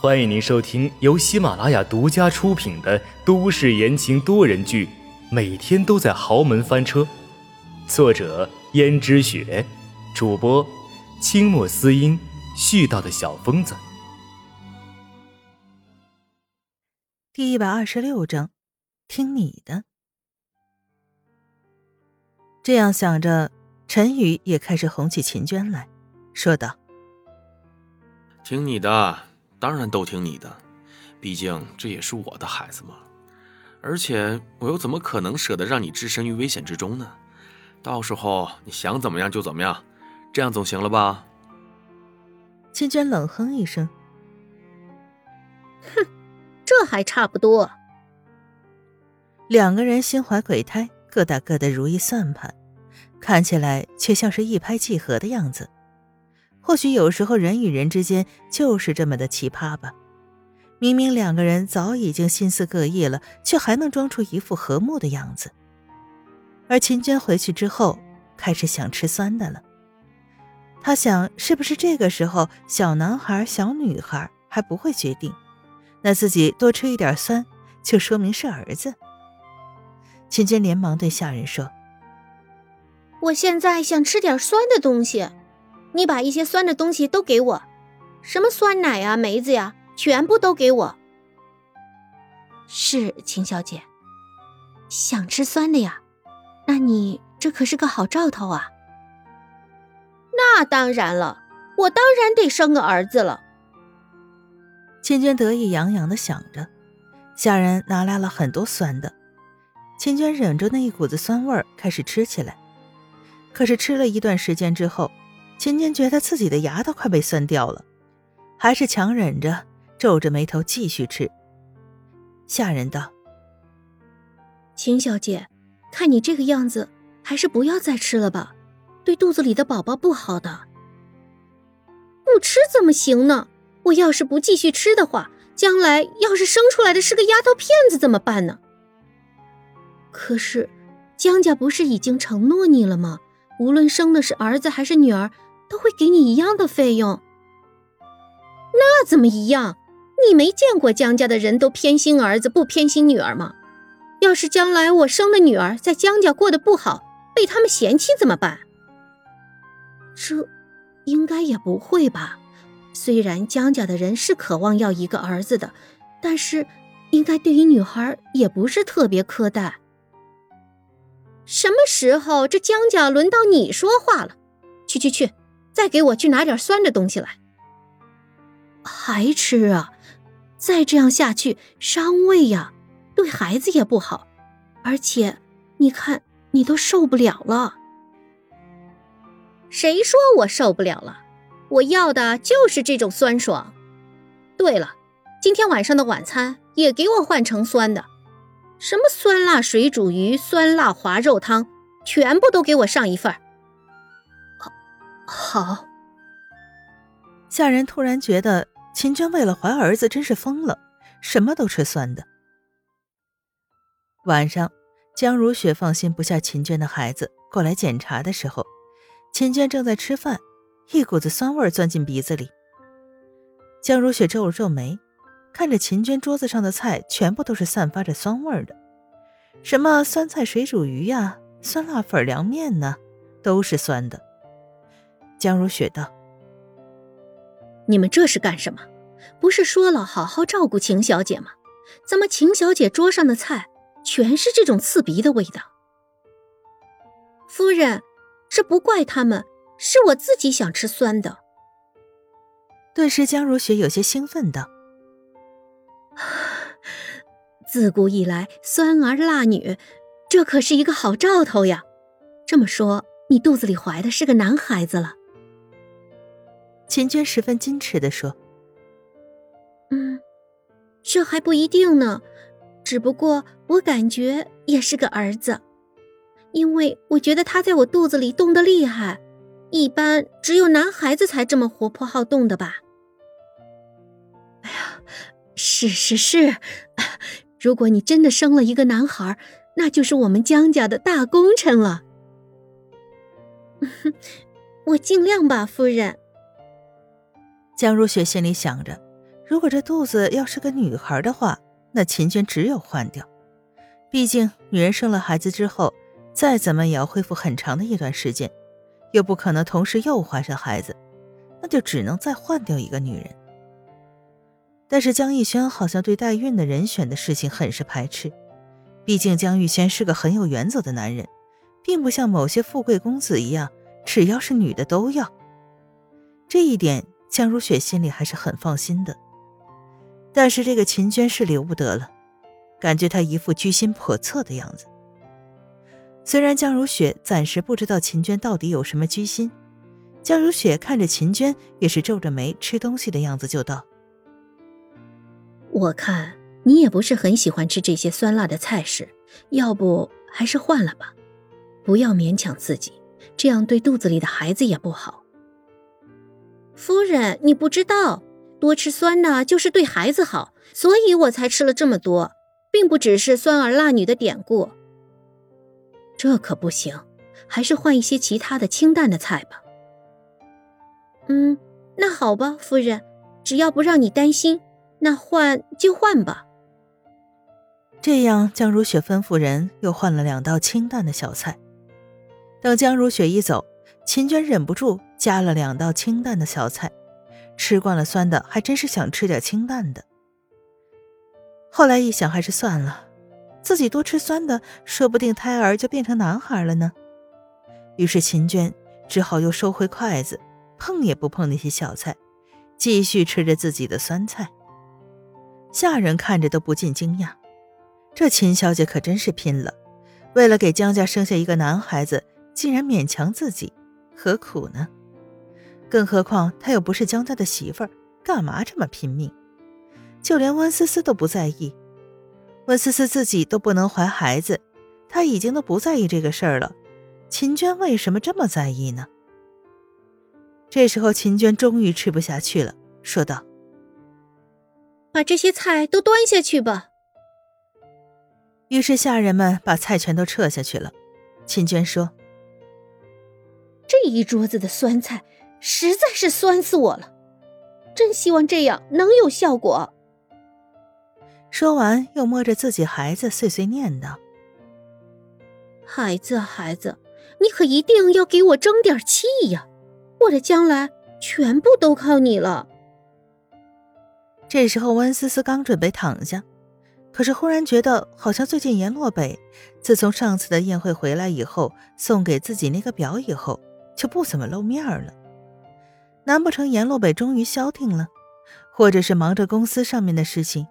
欢迎您收听由喜马拉雅独家出品的都市言情多人剧《每天都在豪门翻车》，作者：胭脂雪，主播：清墨思音，絮叨的小疯子。第一百二十六章，听你的。这样想着，陈宇也开始哄起秦娟来，说道：“听你的。”当然都听你的，毕竟这也是我的孩子嘛。而且我又怎么可能舍得让你置身于危险之中呢？到时候你想怎么样就怎么样，这样总行了吧？秦娟冷哼一声：“哼，这还差不多。”两个人心怀鬼胎，各打各的如意算盘，看起来却像是一拍即合的样子。或许有时候人与人之间就是这么的奇葩吧。明明两个人早已经心思各异了，却还能装出一副和睦的样子。而秦娟回去之后，开始想吃酸的了。他想，是不是这个时候小男孩、小女孩还不会决定，那自己多吃一点酸，就说明是儿子。秦娟连忙对下人说：“我现在想吃点酸的东西。”你把一些酸的东西都给我，什么酸奶呀、梅子呀，全部都给我。是秦小姐，想吃酸的呀？那你这可是个好兆头啊！那当然了，我当然得生个儿子了。秦娟得意洋洋的想着，下人拿来了很多酸的，秦娟忍着那一股子酸味儿开始吃起来。可是吃了一段时间之后，秦娟觉得自己的牙都快被酸掉了，还是强忍着，皱着眉头继续吃。下人道：“秦小姐，看你这个样子，还是不要再吃了吧，对肚子里的宝宝不好的。不吃怎么行呢？我要是不继续吃的话，将来要是生出来的是个丫头片子怎么办呢？可是，江家不是已经承诺你了吗？无论生的是儿子还是女儿。”都会给你一样的费用，那怎么一样？你没见过江家的人都偏心儿子不偏心女儿吗？要是将来我生的女儿在江家过得不好，被他们嫌弃怎么办？这应该也不会吧？虽然江家的人是渴望要一个儿子的，但是应该对于女孩也不是特别苛待。什么时候这江家轮到你说话了？去去去！再给我去拿点酸的东西来。还吃啊？再这样下去伤胃呀，对孩子也不好。而且，你看你都受不了了。谁说我受不了了？我要的就是这种酸爽。对了，今天晚上的晚餐也给我换成酸的，什么酸辣水煮鱼、酸辣滑肉汤，全部都给我上一份。好。下人突然觉得秦娟为了怀儿子真是疯了，什么都吃酸的。晚上，江如雪放心不下秦娟的孩子过来检查的时候，秦娟正在吃饭，一股子酸味钻进鼻子里。江如雪皱了皱眉，看着秦娟桌子上的菜全部都是散发着酸味的，什么酸菜水煮鱼呀、酸辣粉凉面呢，都是酸的。江如雪道：“你们这是干什么？不是说了好好照顾秦小姐吗？怎么秦小姐桌上的菜全是这种刺鼻的味道？”夫人，这不怪他们，是我自己想吃酸的。顿时，江如雪有些兴奋道：“自古以来，酸儿辣女，这可是一个好兆头呀！这么说，你肚子里怀的是个男孩子了？”秦娟十分矜持的说：“嗯，这还不一定呢，只不过我感觉也是个儿子，因为我觉得他在我肚子里动得厉害，一般只有男孩子才这么活泼好动的吧？”哎呀，是是是，如果你真的生了一个男孩，那就是我们江家的大功臣了。我尽量吧，夫人。江如雪心里想着，如果这肚子要是个女孩的话，那秦娟只有换掉。毕竟女人生了孩子之后，再怎么也要恢复很长的一段时间，又不可能同时又怀上孩子，那就只能再换掉一个女人。但是江逸轩好像对代孕的人选的事情很是排斥，毕竟江玉轩是个很有原则的男人，并不像某些富贵公子一样，只要是女的都要。这一点江如雪心里还是很放心的。但是这个秦娟是留不得了，感觉她一副居心叵测的样子。虽然江如雪暂时不知道秦娟到底有什么居心，江如雪看着秦娟也是皱着眉吃东西的样子，就道：“我看你也不是很喜欢吃这些酸辣的菜式，要不还是换了吧，不要勉强自己，这样对肚子里的孩子也不好。”夫人，你不知道。多吃酸的，就是对孩子好，所以我才吃了这么多，并不只是酸儿辣女的典故。这可不行，还是换一些其他的清淡的菜吧。嗯，那好吧，夫人，只要不让你担心，那换就换吧。这样，江如雪吩咐人又换了两道清淡的小菜。等江如雪一走，秦娟忍不住加了两道清淡的小菜。吃惯了酸的，还真是想吃点清淡的。后来一想，还是算了，自己多吃酸的，说不定胎儿就变成男孩了呢。于是秦娟只好又收回筷子，碰也不碰那些小菜，继续吃着自己的酸菜。下人看着都不禁惊讶，这秦小姐可真是拼了，为了给江家生下一个男孩子，竟然勉强自己，何苦呢？更何况她又不是江家的媳妇儿，干嘛这么拼命？就连温思思都不在意，温思思自己都不能怀孩子，她已经都不在意这个事儿了。秦娟为什么这么在意呢？这时候，秦娟终于吃不下去了，说道：“把这些菜都端下去吧。”于是下人们把菜全都撤下去了。秦娟说：“这一桌子的酸菜。”实在是酸死我了，真希望这样能有效果。说完，又摸着自己孩子，碎碎念道：“孩子，孩子，你可一定要给我争点气呀！我的将来全部都靠你了。”这时候，温思思刚准备躺下，可是忽然觉得，好像最近严洛北自从上次的宴会回来以后，送给自己那个表以后，就不怎么露面了。难不成阎洛北终于消停了，或者是忙着公司上面的事情？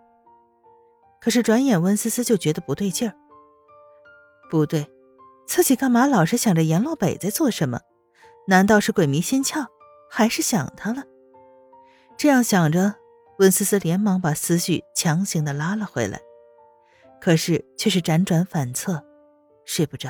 可是转眼温思思就觉得不对劲儿。不对，自己干嘛老是想着阎洛北在做什么？难道是鬼迷心窍，还是想他了？这样想着，温思思连忙把思绪强行的拉了回来，可是却是辗转反侧，睡不着。